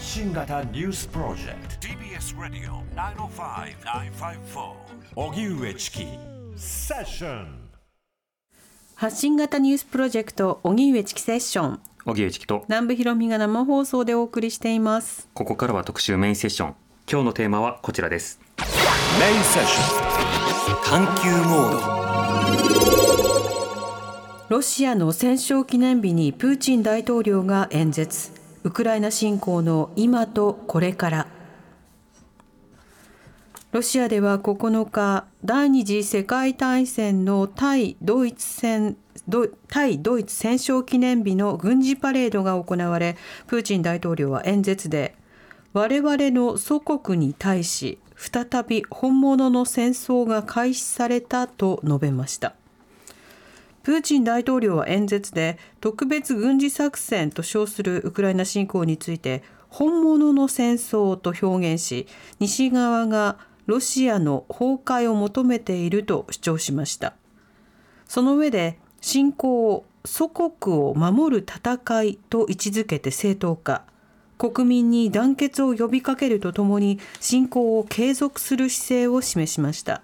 発信型ニュースプロジェクト。TBS ラディオ905-954おぎゅうえちきセッション。発信型ニュースプロジェクト荻上チキセッション。荻上チキと。南部ひろみが生放送でお送りしています。ここからは特集メインセッション。今日のテーマはこちらです。メインセッション。探求モード。ロシアの戦勝記念日にプーチン大統領が演説ウクライナ侵攻の今とこれから。ロシアでは9日第二次世界大戦の対ドイツ戦対ドイツ戦勝記念日の軍事パレードが行われプーチン大統領は演説で我々の祖国に対し再び本物の戦争が開始されたと述べました。プーチン大統領は演説で特別軍事作戦と称するウクライナ侵攻について本物の戦争と表現し西側がロシアの崩壊を求めていると主張しました。その上で侵攻を祖国を守る戦いと位置づけて正当化。国民に団結を呼びかけるとともに侵攻を継続する姿勢を示しました。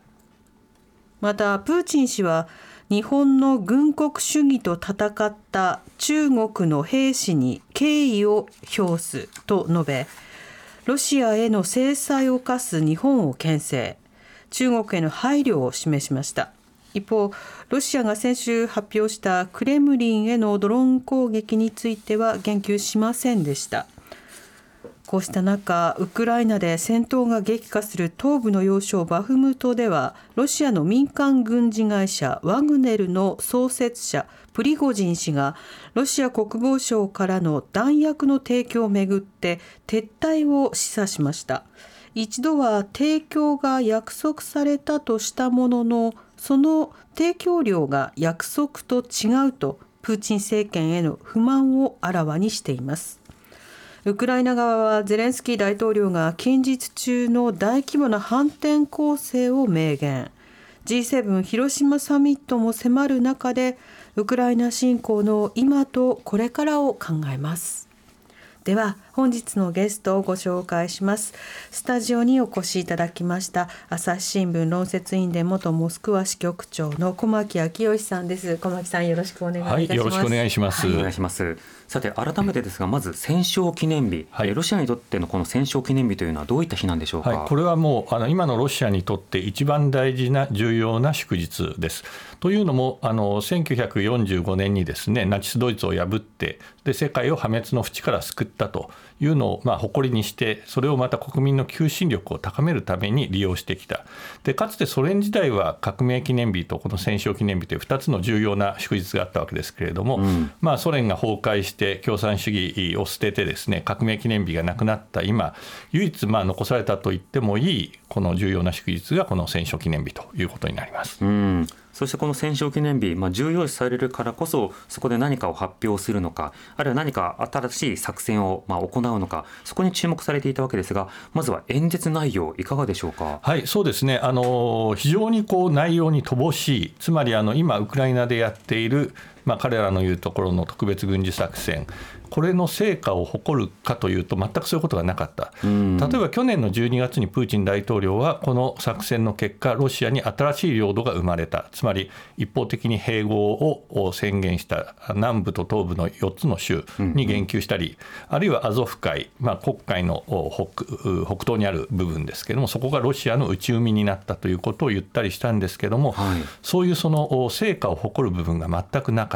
またプーチン氏は日本の軍国主義と戦った中国の兵士に敬意を表すと述べロシアへの制裁を科す日本を牽制。中国への配慮を示しました。一方ロシアが先週発表したクレムリンへのドローン攻撃については言及しませんでした。こうした中、ウクライナで戦闘が激化する東部の要衝バフムトでは、ロシアの民間軍事会社ワグネルの創設者プリゴジン氏がロシア国防省からの弾薬の提供をめぐって撤退を示唆しました。一度は提供が約束されたとしたものの、その提供量が約束と違うとプーチン政権への不満をあらわにしています。ウクライナ側はゼレンスキー大統領が近日中の大規模な反転攻勢を明言。G7 広島サミットも迫る中でウクライナ侵攻の今とこれからを考えます。では本日のゲストをご紹介します。スタジオにお越しいただきました朝日新聞論説委員で元モスクワ支局長の小牧昭義さんです。小牧さんよろしくお願いいたします、はい、よろしくお願いします、はい、お願いしますさて改めてですがまず戦勝記念日、はい、ロシアにとってのこの戦勝記念日というのはどういった日なんでしょうか、はい、これはもうあの今のロシアにとって一番大事な重要な祝日です。というのもあの1945年にですねナチス・ドイツを破ってで世界を破滅の淵から救ったというのを、まあ、誇りにしてそれをまた国民の求心力を高めるために利用してきた。でかつてソ連時代は革命記念日とこの戦勝記念日という2つの重要な祝日があったわけですけれども、うん、まあ、ソ連が崩壊して共産主義を捨ててですね革命記念日がなくなった今唯一まあ残されたと言ってもいいこの重要な祝日がこの戦勝記念日ということになります。うんそしてこの戦勝記念日、まあ、重要視されるからこそそこで何かを発表するのかあるいは何か新しい作戦をまあ行うのかそこに注目されていたわけですがまずは演説内容いかがでしょうか？はいそうですねあの非常にこう内容に乏しいつまりあの今ウクライナでやっているまあ、彼らの言うところの特別軍事作戦これの成果を誇るかというと全くそういうことがなかった、例えば去年の12月にプーチン大統領はこの作戦の結果ロシアに新しい領土が生まれた。つまり一方的に併合を宣言した南部と東部の4つの州に言及したり、あるいはアゾフ海、まあ、黒海の北北東にある部分ですけれどもそこがロシアの内海になったということを言ったりしたんですけれども、はい、そういうその成果を誇る部分が全くなかった。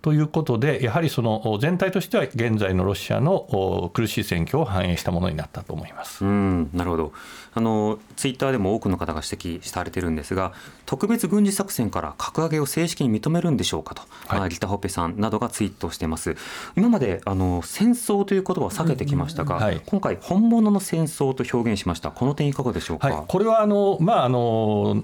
ということで、やはりその全体としては現在のロシアの苦しい戦況を反映したものになったと思います。うんなるほど。あの、ツイッターでも多くの方が指摘されてるんですが、特別軍事作戦から格上げを正式に認めるんでしょうかと、はい、リタ・ホッペさんなどがツイートしています。今まであの戦争という言葉を避けてきましたが、はい、今回、本物の戦争と表現しました、この点、いかがでしょうか？はい、これはあの、まああの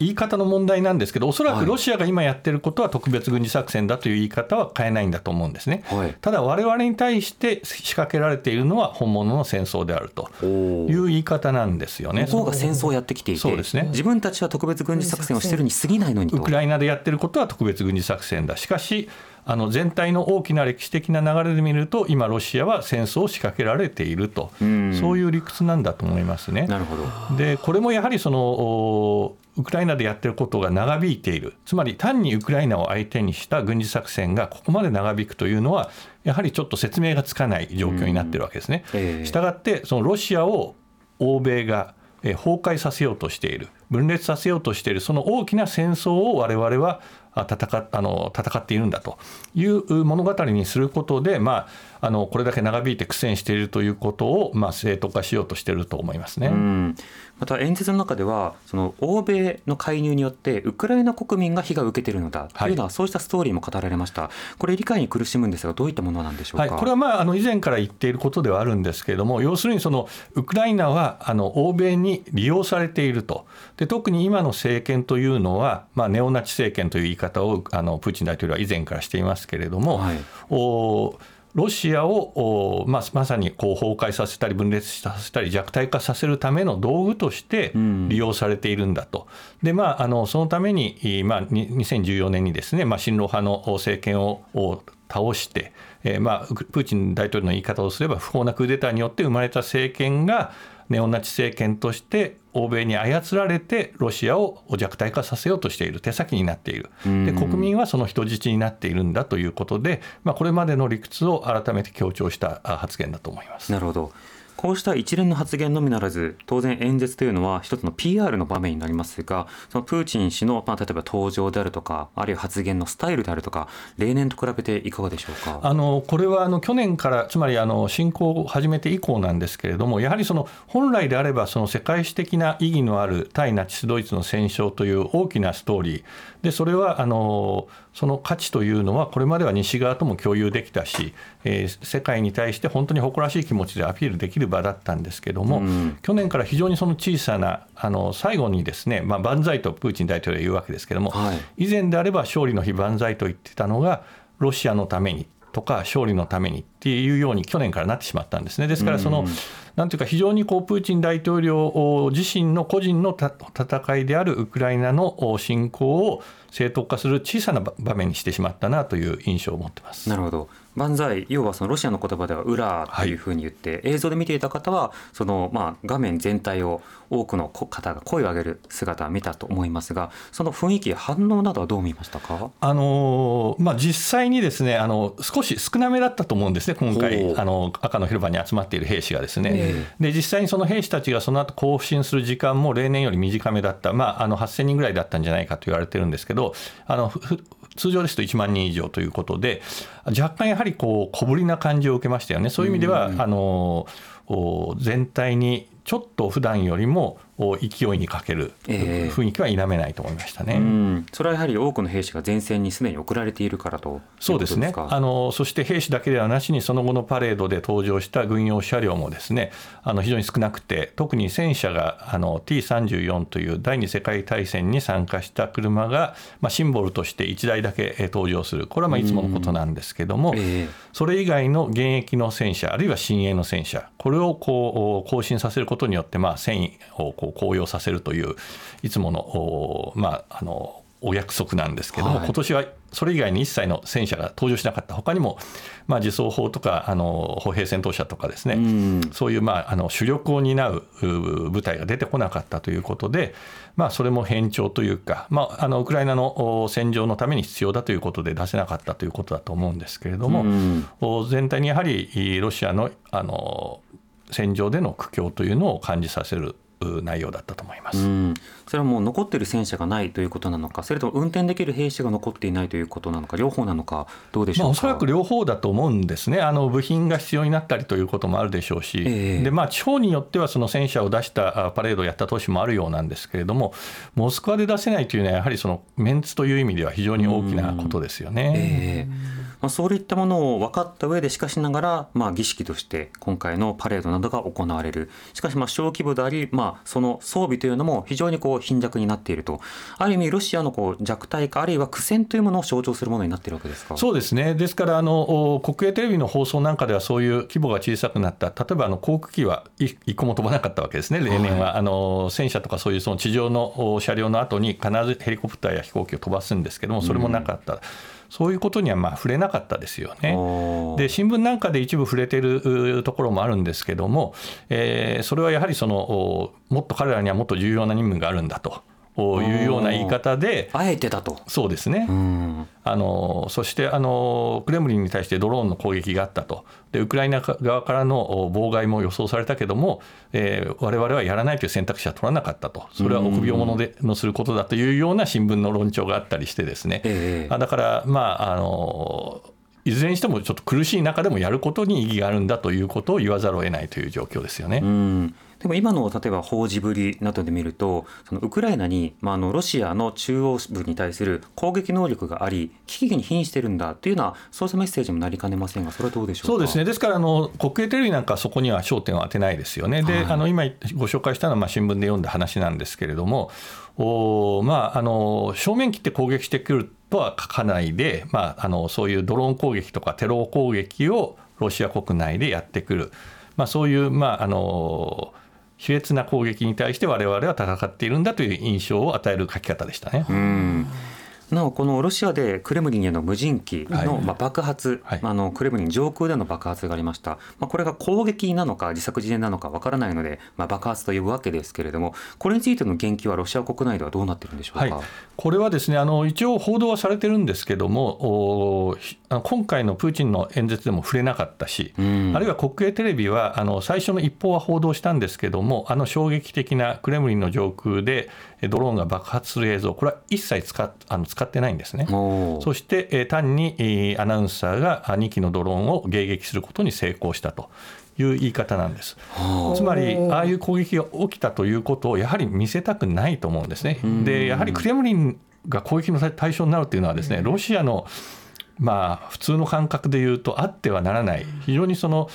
言い方の問題なんですけど、おそらくロシアが今やってることは特別軍事作戦だという言い方は変えないんだと思うんですね。はい、ただ、われわれに対して仕掛けられているのは本物の戦争であるという言い方なんですよね。向こうが戦争をやってきていて、そうですね、自分たちは特別軍事作戦をしてるに過ぎないのにウクライナでやってることは特別軍事作戦だ。しかしあの全体の大きな歴史的な流れで見ると今ロシアは戦争を仕掛けられていると、うそういう理屈なんだと思いますね。なるほどでこれもやはりそのウクライナでやってることが長引いている。つまり単にウクライナを相手にした軍事作戦がここまで長引くというのはやはりちょっと説明がつかない状況になってるわけですね。したがってそのロシアを欧米が崩壊させようとしている。分裂させようとしている。その大きな戦争を我々は戦あの戦っているんだと。いう物語にすることで、まあ、あのこれだけ長引いて苦戦しているということを、まあ、正当化しようとしていると思いますね。また演説の中ではその欧米の介入によってウクライナ国民が被害を受けているのだというのは、そうしたストーリーも語られました、これ理解に苦しむんですがどういったものなんでしょうか、はい、これは、まあ、あの以前から言っていることではあるんですけれども要するにそのウクライナはあの欧米に利用されていると。で特に今の政権というのは、まあ、ネオナチ政権という言い方をあのプーチン大統領は以前からしていますけれども、はい、おロシアをまあ、まさにこう崩壊させたり分裂させたり弱体化させるための道具として利用されているんだと、でまあ、あのそのために、まあ、2014年にですね、まあ、親ロ派の政権を倒して、えーまあ、プーチン大統領の言い方をすれば不法なクーデターによって生まれた政権がネオナチ政権として欧米に操られてロシアを弱体化させようとしている手先になっているで国民はその人質になっているんだということで、まあ、これまでの理屈を改めて強調した発言だと思います。なるほどこうした一連の発言のみならず当然演説というのは一つの PR の場面になりますがそのプーチン氏の、まあ、例えば登場であるとかあるいは発言のスタイルであるとか例年と比べていかがでしょうか？あのこれはあの去年からつまりあの侵攻を始めて以降なんですけれどもやはりその本来であればその世界史的な意義のある対ナチス・ドイツの戦勝という大きなストーリー。でそれはあのその価値というのはこれまでは西側とも共有できたし、えー、世界に対して本当に誇らしい気持ちでアピールできる場だったんですけども、うん、去年から非常にその小さなあの最後にですね、まあ、万歳とプーチン大統領は言うわけですけども、はい、以前であれば勝利の日万歳と言ってたのがロシアのためにとか勝利のためにっていうように去年からなってしまったんですね。ですからその、うんなんていうか非常にこうプーチン大統領自身の個人の戦いであるウクライナの侵攻を正当化する小さな場面にしてしまったなという印象を持ってます。なるほど万歳要はそのロシアの言葉では裏というふうに言って、はい、映像で見ていた方はそのまあ画面全体を多くの方が声を上げる姿を見たと思いますがその雰囲気反応などはどう見ましたか？あの、まあ、実際にですねあの少し少なめだったと思うんですね今回あの赤の広場に集まっている兵士がですね。で実際にその兵士たちがその後行進する時間も例年より短めだった、まあ、あの8000人ぐらいだったんじゃないかと言われてるんですけどあの通常ですと1万人以上ということで若干やはりこう小ぶりな感じを受けましたよね。そういう意味では、あの全体にちょっと普段よりも勢いにかける雰囲気は否めないと思いましたね、えー、それはやはり多くの兵士が前線にすでに送られているからと。そうですね。あのそして兵士だけではなしにその後のパレードで登場した軍用車両もですねあの非常に少なくて特に戦車があの T34 という第二次世界大戦に参加した車が、まあ、シンボルとして1台だけ登場する。これはまあいつものことなんですけども、えー、それ以外の現役の戦車あるいは新鋭の戦車これをこう更新させることによって、まあ、戦意をこう高揚させるといういつもの,、まあ、あのお約束なんですけども、はい、今年はそれ以外に一切の戦車が登場しなかった他にも、まあ、自走砲とかあの歩兵戦闘車とかですね、うん、そういう、まあ、あの主力を担う部隊が出てこなかったということで、まあ、それも変調というか、まあ、あのウクライナの戦場のために必要だということで出せなかったということだと思うんですけれども、うん、全体にやはりロシアのあの戦場での苦境というのを感じさせる内容だったと思います、うん、それはもう残っている戦車がないということなのかそれとも運転できる兵士が残っていないということなのか両方なのかどうでしょうか、まあ、おそらく両方だと思うんですね。あの部品が必要になったりということもあるでしょうし、えー、でまあ、地方によってはその戦車を出したパレードをやった都市もあるようなんですけれどもモスクワで出せないというのはやはりそのメンツという意味では非常に大きなことですよね。えーまあ、そういったものを分かった上でしかしながら、まあ、儀式として今回のパレードなどが行われる。しかしまあ小規模であり、まあ、その装備というのも非常にこう貧弱になっていると。ある意味ロシアのこう弱体化あるいは苦戦というものを象徴するものになっているわけですか？そうですね。ですからあの国営テレビの放送なんかではそういう規模が小さくなった。例えばあの航空機は一個も飛ばなかったわけですね。例年は、はい、あの戦車とかそういうその地上の車両の後に必ずヘリコプターや飛行機を飛ばすんですけどもそれもなかった。うんそういうことにはまあ触れなかったですよね。で新聞なんかで一部触れてるところもあるんですけども、えー、それはやはりそのもっと彼らにはもっと重要な任務があるんだと。いうような言い方であえてだと。そうですね、あのそしてあのクレムリンに対してドローンの攻撃があったと。でウクライナ側からの妨害も予想されたけども、えー、我々はやらないという選択肢は取らなかったと。それは臆病者でのすることだというような新聞の論調があったりしてですね、えー、だからまああのいずれにしてもちょっと苦しい中でもやることに意義があるんだということを言わざるを得ないという状況ですよね。うんでも今の例えば報じぶりなどで見るとそのウクライナに、まあ、あのロシアの中央部に対する攻撃能力があり危機に瀕しているんだというようなそうしたメッセージもなりかねませんがそれはどうでしょうそうですね。ですからあの国営テレビなんかそこには焦点を当てないですよね。で、はい、あの今ご紹介したのはまあ新聞で読んだ話なんですけれどもお、まあ、あの正面切って攻撃してくるとは書かないで、まあ、あのそういうドローン攻撃とかテロ攻撃をロシア国内でやってくる、まあ、そういう、まあ、あの卑劣な攻撃に対して我々は戦っているんだという印象を与える書き方でしたね。うんなおこのロシアでクレムリンへの無人機のまあ爆発、はい、あのクレムリン上空での爆発がありました、まあ、これが攻撃なのか自作自演なのかわからないので、まあ、爆発と呼ぶわけですけれどもこれについての言及はロシア国内ではどうなっているんでしょうか、はい、これはですねあの一応報道はされてるんですけども今回のプーチンの演説でも触れなかったし、うん、あるいは国営テレビはあの最初の一報は報道したんですけどもあの衝撃的なクレムリンの上空でドローンが爆発する映像これは一切使あの使ってないんですね。そして、え単に、えアナウンサーが2機のドローンを迎撃することに成功したという言い方なんです。つまりああいう攻撃が起きたということをやはり見せたくないと思うんですね。でやはりクレムリンが攻撃の対象になるというのはですねロシアのまあ、普通の感覚で言うとあってはならない。非常にその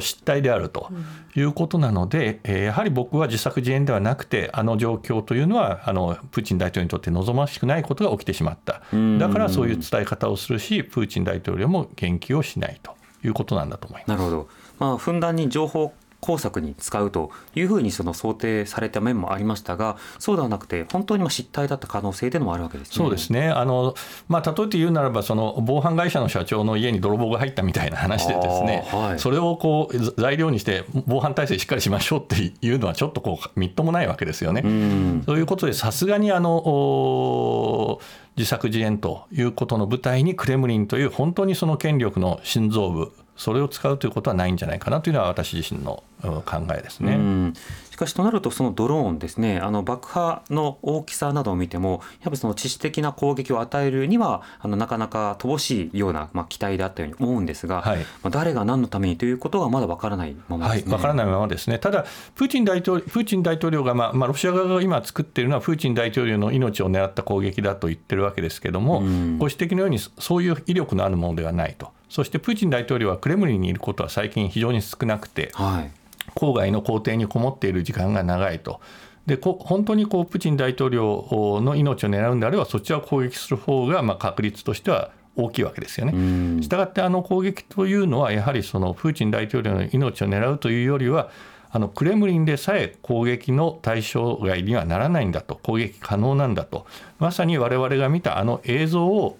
失態であるということなので、うん、やはり僕は自作自演ではなくてあの状況というのはあのプーチン大統領にとって望ましくないことが起きてしまった。だからそういう伝え方をするしプーチン大統領も言及をしないということなんだと思います。なるほど。まあ、ふんだんに情報工作に使うというふうにその想定された面もありましたがそうではなくて本当にま失態だった可能性でもあるわけです、ね、そうですね。あの、まあ、例えて言うならばその防犯会社の社長の家に泥棒が入ったみたいな話でですね、はい、それをこう材料にして防犯体制しっかりしましょうっていうのはちょっとこうみっともないわけですよね。うそういうことでさすがにあの自作自演ということの舞台にクレムリンという本当にその権力の心臓部それを使うということはないんじゃないかなというのは私自身の考えですね。しかしとなるとそのドローンですねあの爆破の大きさなどを見てもやっぱりその致死的な攻撃を与えるにはあのなかなか乏しいような、まあ、期待であったように思うんですが、はい、まあ、誰が何のためにということがまだわからないままですね。はい、からないままですねただプーチン大統領プーチン大統領が、まあまあ、ロシア側が今作っているのはプーチン大統領の命を狙った攻撃だと言ってるわけですけども、ご指摘のようにそういう威力のあるものではないと。そしてプーチン大統領はクレムリンにいることは最近非常に少なくて、はい、郊外の皇邸にこもっている時間が長いと。で本当にこうプーチン大統領の命を狙うんであればそちらを攻撃する方がまが確率としては大きいわけですよね。したがってあの攻撃というのはやはりそのプーチン大統領の命を狙うというよりはあのクレムリンでさえ攻撃の対象外にはならないんだと攻撃可能なんだと。まさに我々が見たあの映像を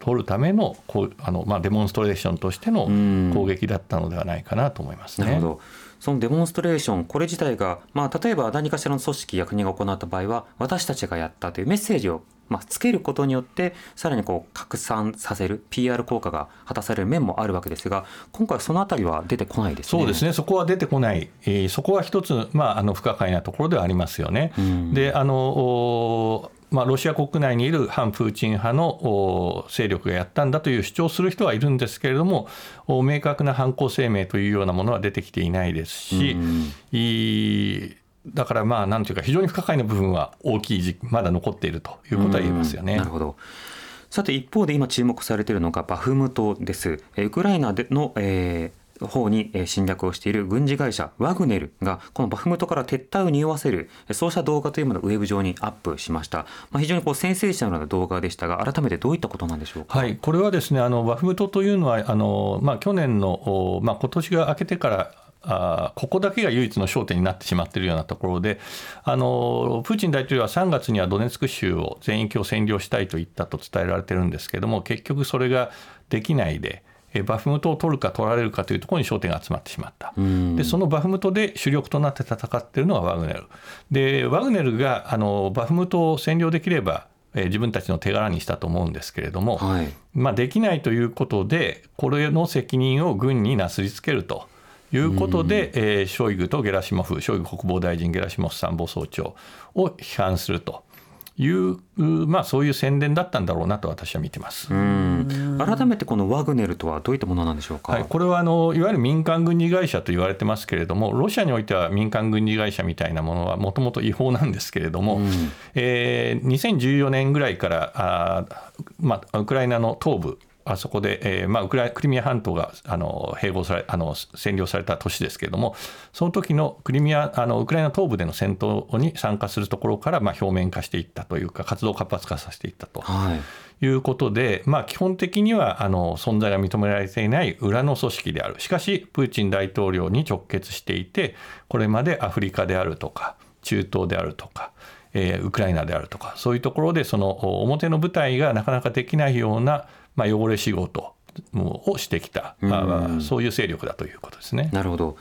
撮るためのこうあの、まあ、デモンストレーションとしての攻撃だったのではないかなと思いますね。なるほど。そのデモンストレーション、これ自体が、まあ、例えば何かしらの組織、役人が行った場合は、私たちがやったというメッセージをまあ、つけることによってさらにこう拡散させる PR 効果が果たされる面もあるわけですが今回そのあたりは出てこないです、ね、そうですね。そこは出てこない、えー、そこは一つ、まあ、あの不可解なところではありますよね。うん、であのまあ、ロシア国内にいる反プーチン派の勢力がやったんだという主張する人はいるんですけれども明確な犯行声明というようなものは出てきていないですし、うん、だからまあなんていうか非常に不可解な部分は大きいまだ残っているということは言えますよね。なるほどさて一方で今注目されているのがバフムトです。ウクライナでの、えー方に侵略をしている軍事会社ワグネルがこのバフムトから撤退を匂わせるそうした動画というものをウェブ上にアップしました、まあ、非常にこうセンセーショナルな動画でしたが改めてどういったことなんでしょうか、はい、これはですねあのバフムトというのはあの、まあ、去年の、まあ、今年が明けてからあここだけが唯一の焦点になってしまっているようなところであのプーチン大統領は3月にはドネツク州を全域を占領したいと言ったと伝えられてるんですけれども結局それができないで。バフムトを取るか取られるかというところに焦点が集まってしまった、でそのバフムトで主力となって戦っているのがワグネル、でワグネルがあのバフムトを占領できれば、えー、自分たちの手柄にしたと思うんですけれども、はい、まあ、できないということで、これの責任を軍になすりつけると。いうことで、えー、ショイグとゲラシモフ、ショイグ国防大臣、ゲラシモフ参謀総長を批判すると。いう、まあ、そういう宣伝だったんだろうなと私は見てます。改めてこのワグネルとはどういったものなんでしょうか、はい、これはあのいわゆる民間軍事会社と言われてますけれども、ロシアにおいては民間軍事会社みたいなものはもともと違法なんですけれども、うん、えー、2014年ぐらいからあ、まあ、ウクライナの東部、あそこで、えーまあ、ウクライクリミア半島があの併合されあの占領された年ですけれども、その時のクリミアあのウクライナ東部での戦闘に参加するところから、まあ、表面化していったというか、活動を活発化させていったと。はいいうことで、まあ、基本的にはあの存在が認められていない裏の組織である、しかし、プーチン大統領に直結していて、これまでアフリカであるとか、中東であるとか、えー、ウクライナであるとか、そういうところで、その表の舞台がなかなかできないようなまあ、汚れ仕事をしてきた、うん、そういう勢力だということですね。なるほど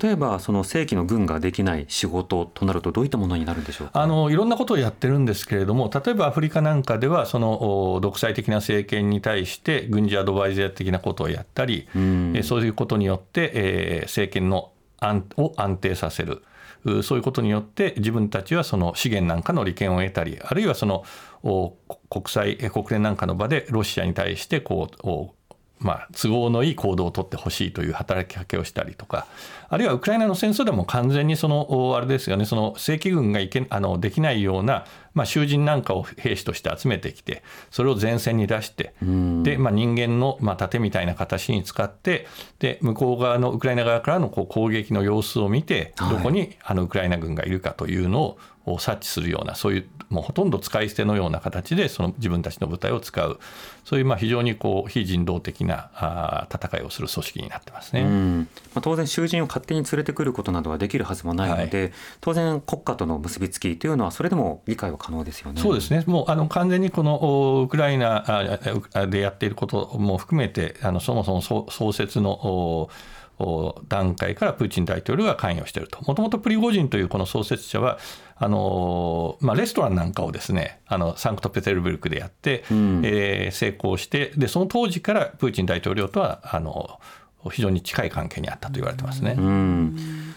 例えばその正規の軍ができない仕事となるとどういったものになるんでしょうあのいろんなことをやってるんですけれども例えばアフリカなんかではその独裁的な政権に対して軍事アドバイザー的なことをやったり、うん、そういうことによって、えー、政権の安を安定させる。そういうことによって自分たちはその資源なんかの利権を得たりあるいはその国際国連なんかの場でロシアに対してこうまあ、都合のいい行動をとってほしいという働きかけをしたりとか、あるいはウクライナの戦争でも完全にその、あれですよね、その正規軍がいけあのできないような、まあ、囚人なんかを兵士として集めてきて、それを前線に出して、でまあ、人間の、まあ、盾みたいな形に使って、で向こう側のウクライナ側からのこう攻撃の様子を見て、どこにあのウクライナ軍がいるかというのをを察知するようなそういうもうほとんど使い捨てのような形でその自分たちの部隊を使う。そういうまあ非常にこう非人道的なあ戦いをする組織になってますね、まあ、当然囚人を勝手に連れてくることなどはできるはずもないので、はい、当然国家との結びつきというのはそれでも理解は可能ですよね。そうですね。もうあの完全にこのウクライナでやっていることも含めてあのそもそも創設の段階からプーチン大統領が関与していると。もともとプリゴジンというこの創設者は、あのまあ、レストランなんかをですねあのサンクトペテルブルクでやって、うん、えー、成功してでその当時からプーチン大統領とはあの非常に近い関係にあったと言われてますね。うん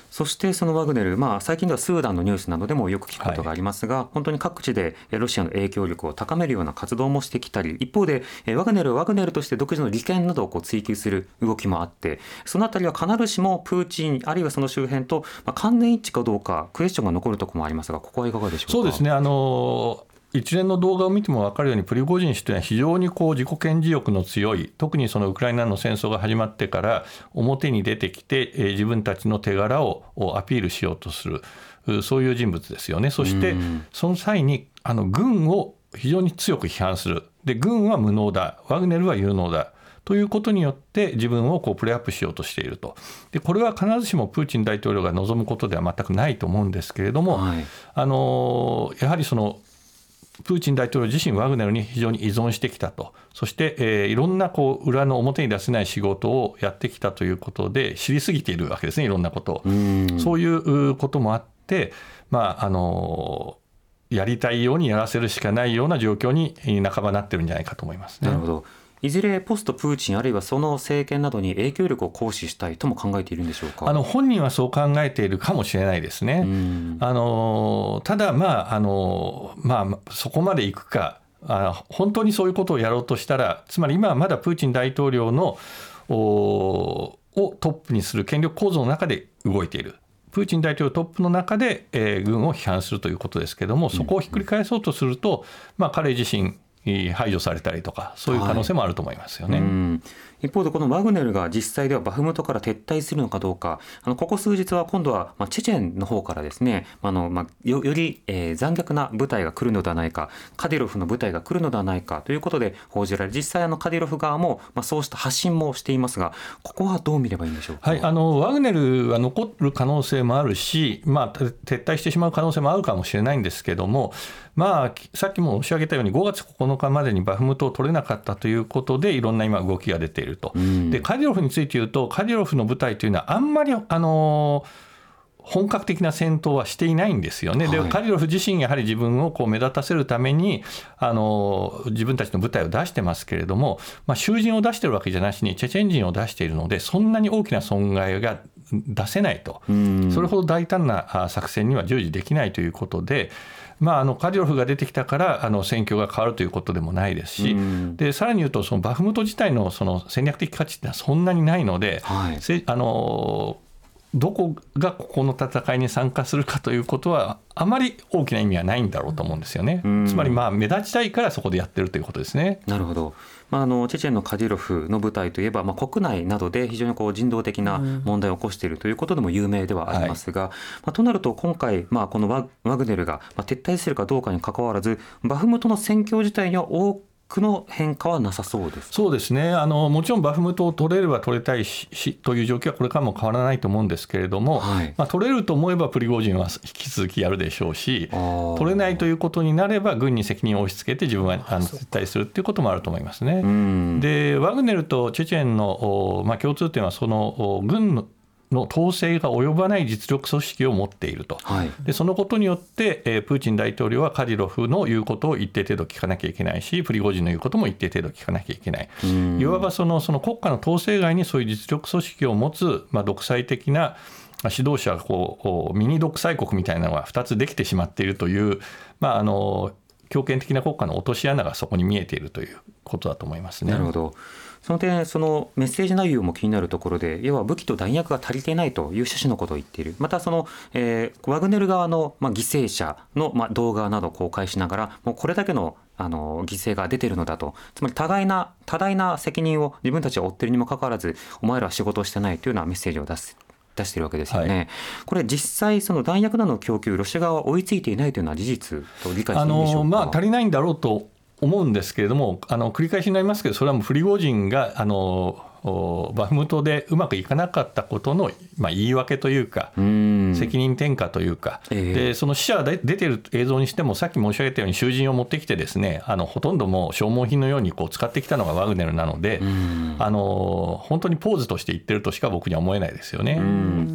そしてそのワグネル、まあ、最近ではスーダンのニュースなどでもよく聞くことがありますが、はい、本当に各地でロシアの影響力を高めるような活動もしてきたり、一方で、ワグネルはワグネルとして独自の利権などをこう追求する動きもあって、そのあたりは必ずしもプーチン、あるいはその周辺と、まあ、関連一致かどうか、クエスチョンが残るところもありますが、ここはいかがでしょうか？そうですねあの一連の動画を見ても分かるように、プリゴジン氏というのは非常にこう自己顕示欲の強い、特にそのウクライナの戦争が始まってから、表に出てきて、え自分たちの手柄をアピールしようとする、そういう人物ですよね。そして、その際にあの軍を非常に強く批判する。で、軍は無能だ、ワグネルは有能だ。ということによって自分をこうプレーアップしようとしているとでこれは必ずしもプーチン大統領が望むことでは全くないと思うんですけれども、はい、あのやはりそのプーチン大統領自身、ワグネルに非常に依存してきたと、そして、えー、いろんなこう裏の表に出せない仕事をやってきたということで、知りすぎているわけですね、いろんなことを。そういうこともあって、まああのやりたいようにやらせるしかないような状況に半ばなってるんじゃないかと思います、ね、なるほどいずれポストプーチンあるいはその政権などに影響力を行使したいとも考えているんでしょうか？あの本人はそう考えているかもしれないですね。あのただ、まああのまあ、そこまでいくかあ本当にそういうことをやろうとしたらつまり今はまだプーチン大統領のをトップにする権力構造の中で動いている。プーチン大統領トップの中で、えー、軍を批判するということですけれども、そこをひっくり返そうとすると、まあ、彼自身排除されたりとかそういう可能性もあると思いますよね。はい。一方でこのワグネルが実際ではバフムトから撤退するのかどうか。あのここ数日は今度は、まあ、チェチェンの方からですね。あの、まあ、よより、えー、残虐な部隊が来るのではないかカディロフの部隊が来るのではないかということで報じられ実際あのカディロフ側も、まあ、そうした発信もしていますがここはどう見ればいいんでしょうか、はい、あのワグネルは残る可能性もあるし、まあ、撤退してしまう可能性もあるかもしれないんですけどもまあ、さっきも申し上げたように、5月9日までにバフムトを取れなかったということで、いろんな今、動きが出ていると、うん、でカディロフについて言うと、カディロフの部隊というのは、あんまり、あの本格的な戦闘はしていないんですよね、でカディロフ自身、やはり自分をこう目立たせるためにあの、自分たちの部隊を出してますけれども、まあ、囚人を出してるわけじゃなしに、チェチェン人を出しているので、そんなに大きな損害が出せないと、それほど大胆な作戦には従事できないということで、まあ、あのカディロフが出てきたからあの戦況が変わるということでもないですし、でさらに言うと、そのバフムト自体のその戦略的価値ってのはそんなにないので、はい、あのどこがここの戦いに参加するかということは、あまり大きな意味はないんだろうと思うんですよね。つまり、まあ、目立ちたいからそこでやってるということですね。なるほどまあ、あのチェチェンのカディロフの部隊といえば、まあ、国内などで非常にこう人道的な問題を起こしているということでも有名ではありますが、はい、まあ、となると今回、まあ、このワグネルが撤退するかどうかにかかわらずバフムトの戦況自体には多区の変化はなさそうですそうですね。あの、もちろんバフムトを取れれば取れたいしという状況はこれからも変わらないと思うんですけれども、はい、まあ、取れると思えばプリゴジンは引き続きやるでしょうし、取れないということになれば、軍に責任を押し付けて、自分はあの撤退するということもあると思いますね。で、ワグネルとチェチェンの、まあ、共通点は、その軍のの統制が及ばない実力組織を持っていると、はい、でそのことによって、えー、プーチン大統領はカディロフの言うことを一定程度聞かなきゃいけないし、プリゴジンの言うことも一定程度聞かなきゃいけない、いわばそのその国家の統制外にそういう実力組織を持つ、まあ、独裁的な指導者がこうミニ独裁国みたいなのが2つできてしまっているという、まあ、あの強権的な国家の落とし穴がそこに見えているということだと思いますね。なるほどその点、そのメッセージ内容も気になるところで、要は武器と弾薬が足りていないという趣旨のことを言っている、またその、えー、ワグネル側の、まあ、犠牲者の、まあ、動画などを公開しながら、もうこれだけのあの犠牲が出てるのだと、つまり多大な多大な責任を自分たちは負っているにもかかわらず、お前らは仕事をしてないというようなメッセージを出す。出してるわけですよね、はい、これ、実際、その弾薬などの供給、ロシア側は追いついていないというのは事実と理解していいでしょうか、まあ、足りないんだろうと思うんですけれども、あの繰り返しになりますけど、それはもうプリゴジンがあのバフムトでうまくいかなかったことの、まあ、言い訳というか、責任転嫁というか、えー、でその死者が出てる映像にしても、さっき申し上げたように、囚人を持ってきて、ですねあのほとんどもう消耗品のようにこう使ってきたのがワグネルなので、あの本当にポーズとして言ってるとしか僕には思えないですよね。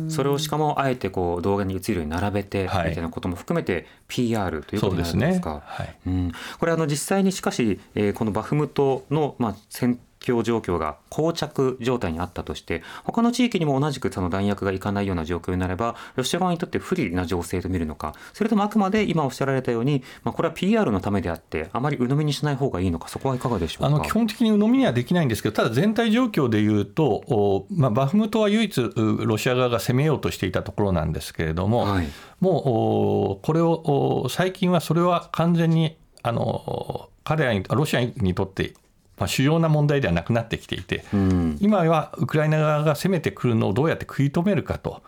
それをしかもあえてこう動画に映るように並べてみたいなことも含めて、PR ということになるんですか？すね。はい。うん、これあの実際にしかし、えー、このバフムトの、まあ、戦況状況が膠着状態にあったとして他の地域にも同じくその弾薬がいかないような状況になればロシア側にとって不利な情勢と見るのかそれともあくまで今おっしゃられたように、まあ、これは PR のためであってあまり鵜呑みにしない方がいいのかそこはいかがでしょうか？あの基本的に鵜呑みにはできないんですけどただ全体状況でいうと、まあ、バフムトは唯一ロシア側が攻めようとしていたところなんですけれども、はい、もうこれを最近はそれは完全にあの彼らにロシアにとってまあ、主要な問題ではなくなってきていて、うん、今はウクライナ側が攻めてくるのをどうやって食い止めるかと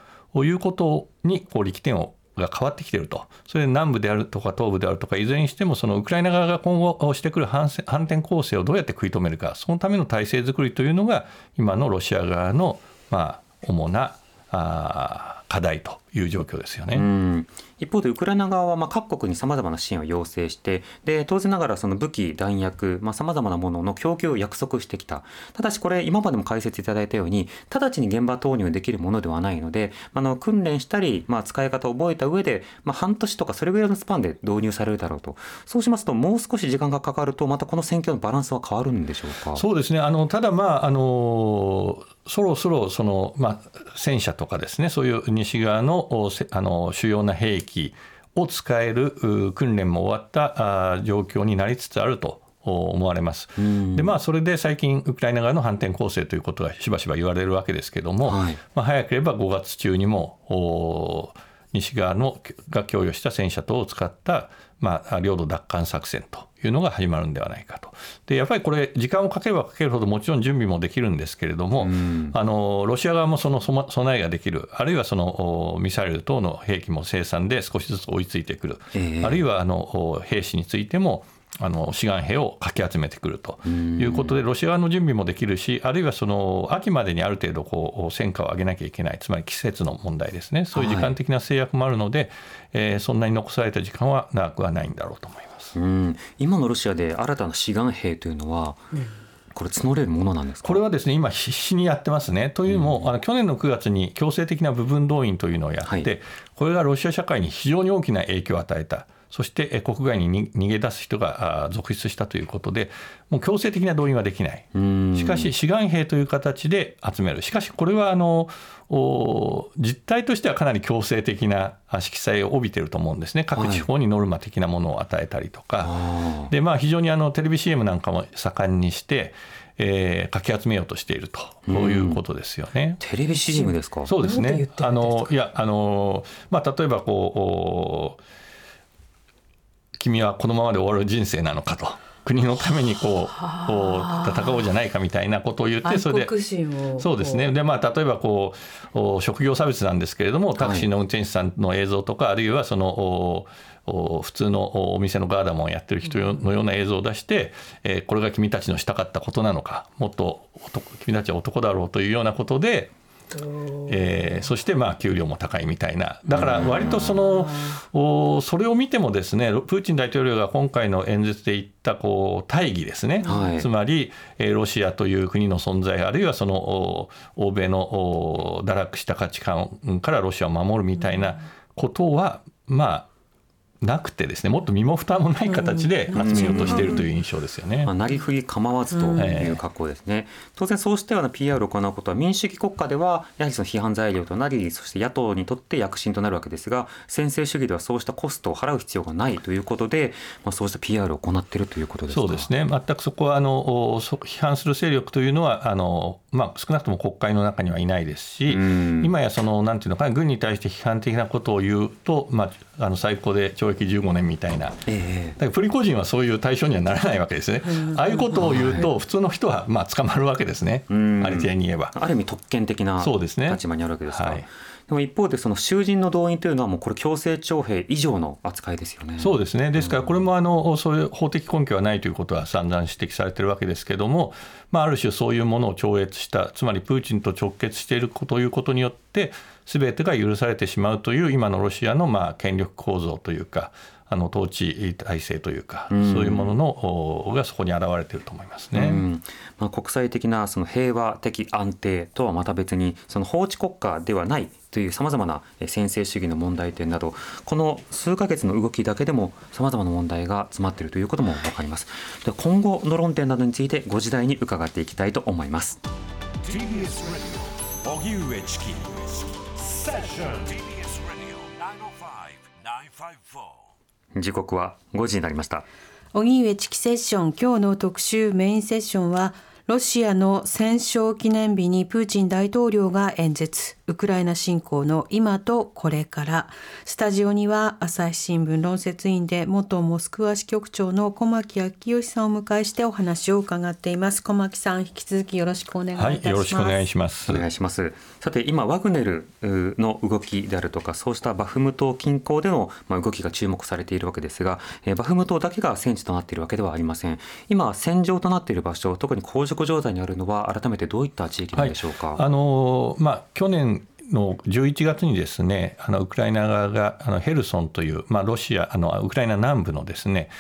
いうことにこう力点をが変わってきていると、それで南部であるとか東部であるとか、いずれにしてもそのウクライナ側が今後してくる反転攻勢をどうやって食い止めるか、そのための体制づくりというのが、今のロシア側のまあ主なあ課題という状況ですよね。一方でウクライナ側はまあ各国にさまざまな支援を要請してで当然ながらその武器弾薬さまざ、まなものの供給を約束してきた。ただしこれ今までも解説いただいたように直ちに現場投入できるものではないのであの訓練したり、まあ、使い方を覚えた上で、まあ、半年とかそれぐらいのスパンで導入されるだろうと。そうしますともう少し時間がかかるとまたこの戦況のバランスは変わるんでしょうか？そうですね。あのただまああのそろそろその、まあ、戦車とかですねそういう西側のあの主要な兵器を使える訓練も終わった状況になりつつあると思われます。でまあそれで最近ウクライナ側の反転攻勢ということがしばしば言われるわけですけども、はい、まあ、早ければ5月中にも西側のが供与した戦車等を使った、まあ、領土奪還作戦というのが始まるんではないかと。でやっぱりこれ時間をかければかけるほどもちろん準備もできるんですけれども、あのロシア側もその備えができる。あるいはそのミサイル等の兵器も生産で少しずつ追いついてくる、えー、あるいはあの兵士についてもあの志願兵をかき集めてくると。いうことで、ロシア側の準備もできるし、あるいはその秋までにある程度こう戦果を上げなきゃいけない、つまり季節の問題ですね、そういう時間的な制約もあるので、はい、えー、そんなに残された時間は長くはないんだろうと思います今のロシアで新たな志願兵というのは、これ募れるものなんですこれはですね今必死にやってますね。というのも、うん、あの去年の9月に強制的な部分動員というのをやって、はい、これがロシア社会に非常に大きな影響を与えたそして国外に逃げ出す人が続出したということで、もう強制的な動員はできない、しかし志願兵という形で集める、しかしこれはあの実態としてはかなり強制的な色彩を帯びていると思うんですね、各地方にノルマ的なものを与えたりとか、はい、でまあ、非常にあのテレビ CM なんかも盛んにして、えー、かき集めようとしていると、こういうことですよね。テレビ CM ですか？そうですね。あのいやあのまあ例えばこう君はこのままで終わる人生なのかと。国のためにこう戦おうじゃないかみたいなことを言ってそれでそうですね。でまあ例えばこう職業差別なんですけれどもタクシーの運転手さんの映像とか、あるいはその普通のお店のガーダモンをやってる人のような映像を出して、えこれが君たちのしたかったことなのかもっと君たちは男だろうというようなことでえー、そしてまあ給料も高いみたいな、だから割とそのおそれを見ても、ですねプーチン大統領が今回の演説で言ったこう大義ですね、はい、つまり、えー、ロシアという国の存在、あるいはその欧米の堕落した価値観からロシアを守るみたいなことは、まあ、なくてですねもっと身も蓋もない形で集めようとしているという印象ですよね。まあ、なりふり構わずという格好ですね。当然そうしたような PR を行うことは民主主義国家ではやはりその批判材料となりそして野党にとって躍進となるわけですが専制主義ではそうしたコストを払う必要がないということで、まあ、そうした PR を行っているということですそうですね全くそこはあの批判する勢力というのはあの、まあ、少なくとも国会の中にはいないですし、今やそのなんていうのかな軍に対して批判的なことを言うと、まあ、あの最高で懲役15年みたいな、えー、だからプリコジンはそういう対象にはならないわけですね、ああいうことを言うと、普通の人はまあ捕まるわけですね、ありてに言えば。ある意味、特権的な立場にあるわけですか。はいでも一方でその囚人の動員というのはもうこれ強制徴兵以上の扱いですよね。そうですね。ですからこれもあのそういう法的根拠はないということは散々指摘されているわけですけれども、まあある種そういうものを超越したつまりプーチンと直結しているということによって全てが許されてしまうという今のロシアのまあ権力構造というか。あの統治体制というか、うん、そういうもののがそこに現れていると思いますね、うん、まあ、国際的なその平和的安定とはまた別にその法治国家ではないというさまざまな専制主義の問題点などこの数か月の動きだけでもさまざまな問題が詰まっているということも分かります。で今後の論点などについてご時代に伺っていきたいと思います。TBS ラジオ荻上チキ。セッション TBS ラジオ905-954時刻は5時になりました。荻上チキセッション今日の特集メインセッションはロシアの戦勝記念日にプーチン大統領が演説。ウクライナ侵攻の今とこれから。スタジオには朝日新聞論説委員で元モスクワ支局長の小牧昭義さんを迎えしてお話を伺っています。小牧さん引き続きよろしくお願いいたします、はい、よろしくお願いします。お願いしますさて今ワグネルの動きであるとかそうしたバフムト近郊での動きが注目されているわけですがバフムトだけが戦地となっているわけではありません。今戦場となっている場所特に硬直状態にあるのは改めてどういった地域なんでしょうか、はい、あのまあ去年の11月にですねあのウクライナ側があのヘルソンという、まあ、ロシアあのウクライナ南部のですね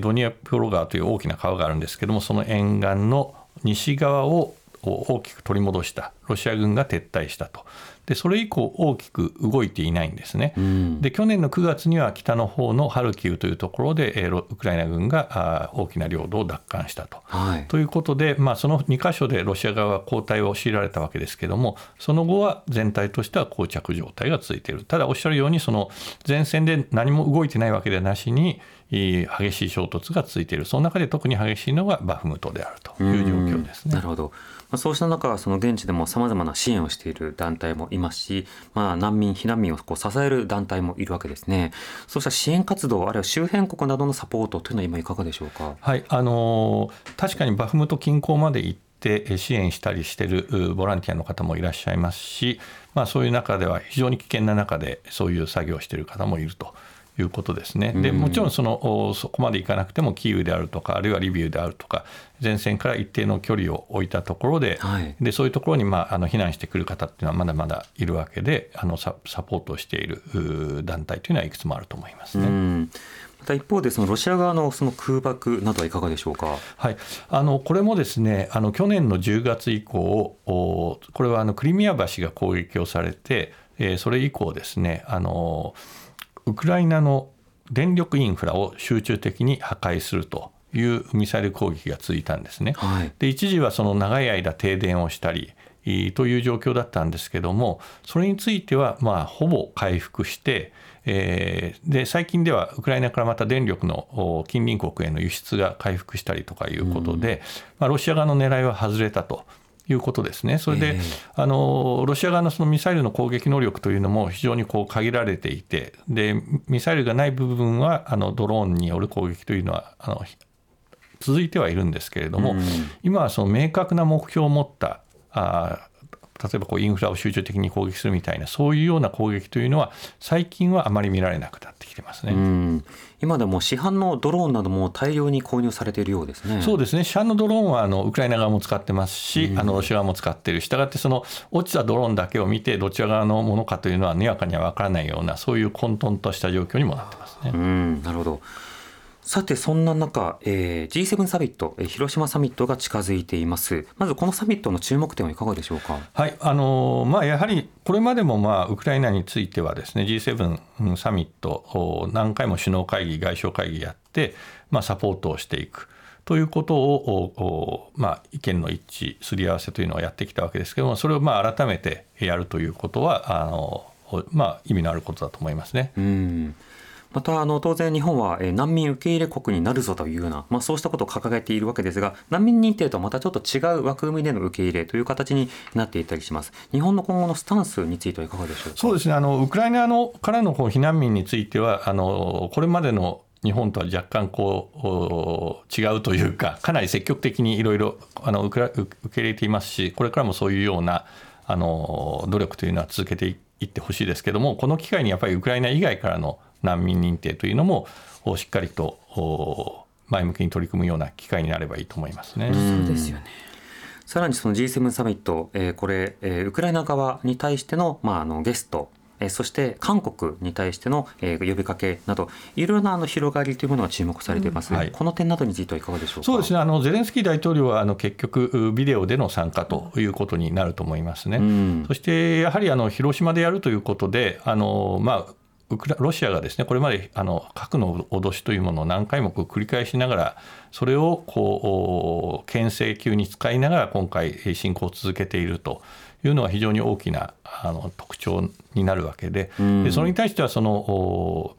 ドニアプロ川という大きな川があるんですけどもその沿岸の西側を大きく取り戻した。ロシア軍が撤退したと。でそれ以降大きく動いていないんですね、うん、で去年の9月には北の方のハルキウというところでウクライナ軍が大きな領土を奪還したと。はい、ということで、まあ、その2か所でロシア側は後退を強いられたわけですけれどもその後は全体としては膠着状態が続いている。ただおっしゃるようにその前線で何も動いてないわけではなしに激しい衝突が続いている。その中で特に激しいのがバフムトであるという状況ですね。なるほどま、そうした中、その現地でもさまざまな支援をしている団体もいますし、まあ、難民、避難民をこう支える団体もいるわけですね。そうした支援活動、あるいは周辺国などのサポートというのは今いかがでしょうか？はいあの確かにバフムト近郊まで行って支援したりしているボランティアの方もいらっしゃいますし、まあ、そういう中では非常に危険な中でそういう作業をしている方もいると。いうことですね。でもちろんそのそこまでいかなくてもキーウであるとかあるいはリビウであるとか前線から一定の距離を置いたところではい、でそういうところに、まあ、あの避難してくる方っていうのはまだまだいるわけであのササポートをしている団体というのはいくつもあると思いますね。また一方でそのロシア側のその空爆などはいかがでしょうか？はい、あのこれもですね、あの去年の10月以降、これはあのクリミア橋が攻撃をされて、えー、それ以降ですね、あのウクライナの電力インフラを集中的に破壊するというミサイル攻撃が続いたんですね。はい、で一時はその長い間停電をしたりという状況だったんですけどもそれについてはまあほぼ回復して、えー、で最近ではウクライナからまた電力の近隣国への輸出が回復したりとかいうことで、うん、まあ、ロシア側の狙いは外れたと。いうことですね。それで、えー、あのロシア側のそのミサイルの攻撃能力というのも非常にこう限られていて、でミサイルがない部分はあのドローンによる攻撃というのはあの続いてはいるんですけれども、うん、今はその明確な目標を持ったあ例えばこうインフラを集中的に攻撃するみたいなそういうような攻撃というのは最近はあまり見られなくなってきてますね。今でも市販のドローンなども大量に購入されているようですね。そうですね。市販のドローンはあのウクライナ側も使ってますし、あのロシア側も使っている。したがってその落ちたドローンだけを見てどちら側のものかというのはにわかには分からないようなそういう混沌とした状況にもなってますね。うん、なるほど。さてそんな中、えー、G7 サミット、えー、広島サミットが近づいています。まずこのサミットの注目点はいかがでしょうか？はいあのー、まあやはりこれまでもまあウクライナについてはですね G7 サミット何回も首脳会議外相会議やって、まあ、サポートをしていく。ということを、まあ、意見の一致すり合わせというのをやってきたわけですけどもそれをまあ改めてやるということはあの、まあ、意味のあることだと思いますね。うんまたあの当然日本は難民受け入れ国になるぞというような、まあ、そうしたことを掲げているわけですが難民認定とはまたちょっと違う枠組みでの受け入れという形になっていたりします。日本の今後のスタンスについてはいかがでしょうか？そうですね。あのウクライナのからのこう避難民についてはあのこれまでの日本とは若干こう違うというかかなり積極的にいろいろ受け入れていますしこれからもそういうようなあの努力というのは続けていってほしいですけどもこの機会にやっぱりウクライナ以外からの難民認定というのもしっかりと前向きに取り組むような機会になればいいと思いますね。そうですよね。さらにその G7 サミット、えー、これ、えー、ウクライナ側に対しての,、まあ、あのゲストえそして韓国に対しての、え呼びかけなどいろいろなあの広がりというものが注目されています、うん。はい、この点などについてはいかがでしょうか？そうですね。あのゼレンスキー大統領はあの結局ビデオでの参加ということになると思いますね、うん、そしてやはりあの広島でやるということであの、まあ、ウクラロシアがですねこれまであの核の脅しというものを何回も繰り返しながらそれをこう牽制級に使いながら今回侵攻を続けているというのは非常に大きなあの特徴になるわけででそれに対してはその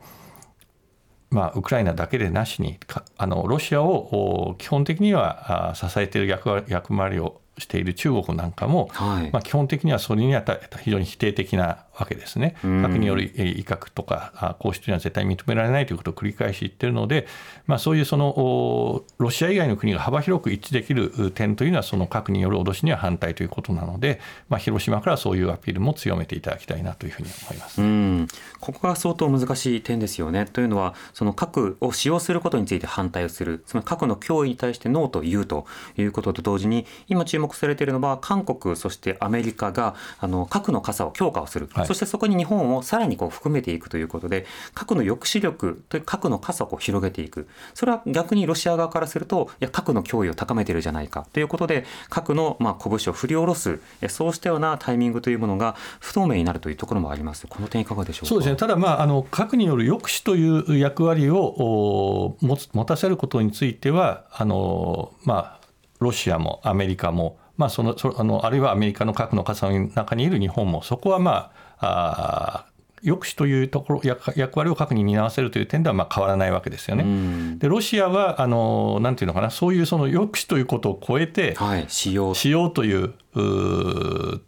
まあ、ウクライナだけでなしにあのロシアを基本的には支えている役役割をしている中国なんかも、はい、まあ、基本的にはそれには非常に否定的なわけですね。核による威嚇とか行使というのは絶対認められないということを繰り返し言っているので、まあ、そういうそのロシア以外の国が幅広く一致できる点というのはその核による脅しには反対ということなので、まあ、広島からそういうアピールも強めていただきたいなというふうに思います。うん。ここが相当難しい点ですよね。というのはその核を使用することについて反対をする。つまり核の脅威に対してノーと言うということと同時に今注目されているのは韓国そしてアメリカがあの核の傘を強化をする、はい、そしてそこに日本をさらにこう含めていくということで核の抑止力という核の傘を広げていく。それは逆にロシア側からするといや核の脅威を高めているじゃないか。ということで核のまあ拳を振り下ろすそうしたようなタイミングというものが不透明になるというところもあります。この点いかがでしょうか？そうですね。ただまああの核による抑止という役割を持たせることについてはあのまあロシアもアメリカもまあ、そのそあのあるいはアメリカの核の傘の中にいる日本もそこはまああ抑止というところ役役割を核に担わせるという点ではまあ変わらないわけですよね。うんでロシアはあのなんていうのかなそういうその抑止ということを超えて、はい、使用しようといううー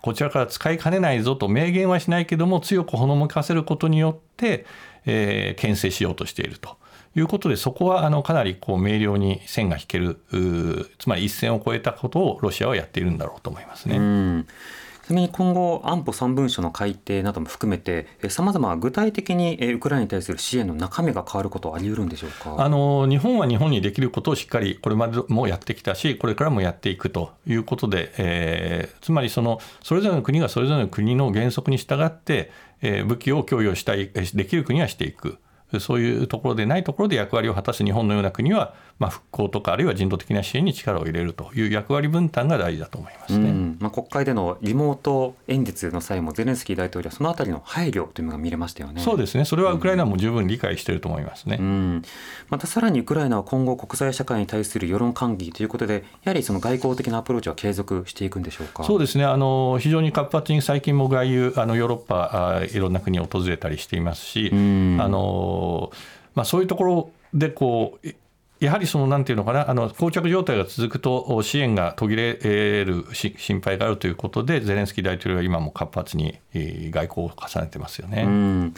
こちらから使いかねないぞと明言はしないけども強くほのめかせることによって、えー牽制しようとしているということでそこはあのかなりこう明瞭に線が引けるつまり一線を越えたことをロシアはやっているんだろうと思いますね。うんちなみに今後、安保3文書の改定なども含めて、さまざま具体的にウクライナに対する支援の中身が変わることはあり得るんでしょうか？あの日本は日本にできることをしっかりこれまでもやってきたしこれからもやっていくということで、えーつまりそのそれぞれの国がそれぞれの国の原則に従って、えー武器を供与したいできる国はしていく。そういうところでないところで役割を果たす日本のような国は、まあ、復興とかあるいは人道的な支援に力を入れるという役割分担が大事だと思いますね。うんまあ、国会でのリモート演説の際もゼレンスキー大統領はそのあたりの配慮というのが見れましたよね。そうですねそれはウクライナも十分理解していると思いますね。うん、またさらにウクライナは今後国際社会に対する世論喚起ということでやはりその外交的なアプローチは継続していくんでしょうか？そうですねあの非常に活発に最近も外遊あのヨーロッパあいろんな国を訪れたりしていますし、んあのまあ、そういうところでこうやはりそのなんていうのかなあの膠着状態が続くと支援が途切れる心配があるということでゼレンスキー大統領は今も活発に外交を重ねてますよね。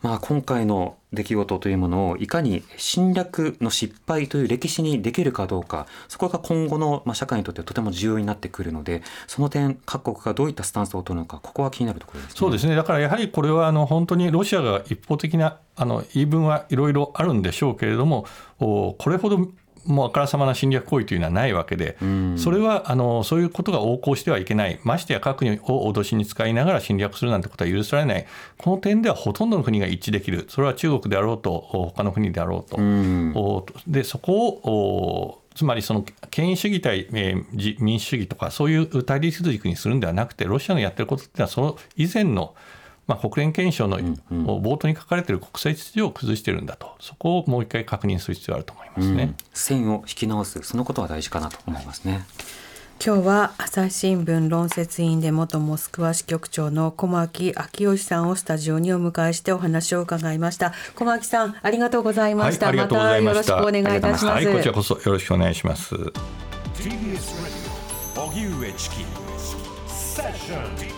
まあ、今回の出来事というものをいかに侵略の失敗という歴史にできるかどうかそこが今後のまあ社会にとってとても重要になってくるのでその点各国がどういったスタンスを取るのかここは気になるところですね。そうですねだからやはりこれはあの本当にロシアが一方的なあの言い分はいろいろあるんでしょうけれどもおこれほどもうあからさまな侵略行為というのはないわけで、それはあのそういうことが横行してはいけない。ましてや核を脅しに使いながら侵略するなんてことは許されない。この点ではほとんどの国が一致できる。それは中国であろうとお他の国であろうと。でそこをおつまりその権威主義対、えーじ民主主義とかそういう対立軸にするんではなくてロシアのやってることっていうのはその以前の、まあ、国連憲章の冒頭に書かれている国際秩序を崩してるんだと。そこをもう一回確認する必要があると思いますね。うん。線を引き直すそのことは大事かなと思いますね。今日は朝日新聞論説委員で元モスクワ支局長の小牧昭義さんをスタジオにお迎えしてお話を伺いました。小牧さんありがとうございました、はい、ありがとうございました。たよろしくお願いいたします。はい、こちらこそよろしくお願いします。TBS Radio 荻上チキセッション TBS Radio 905-954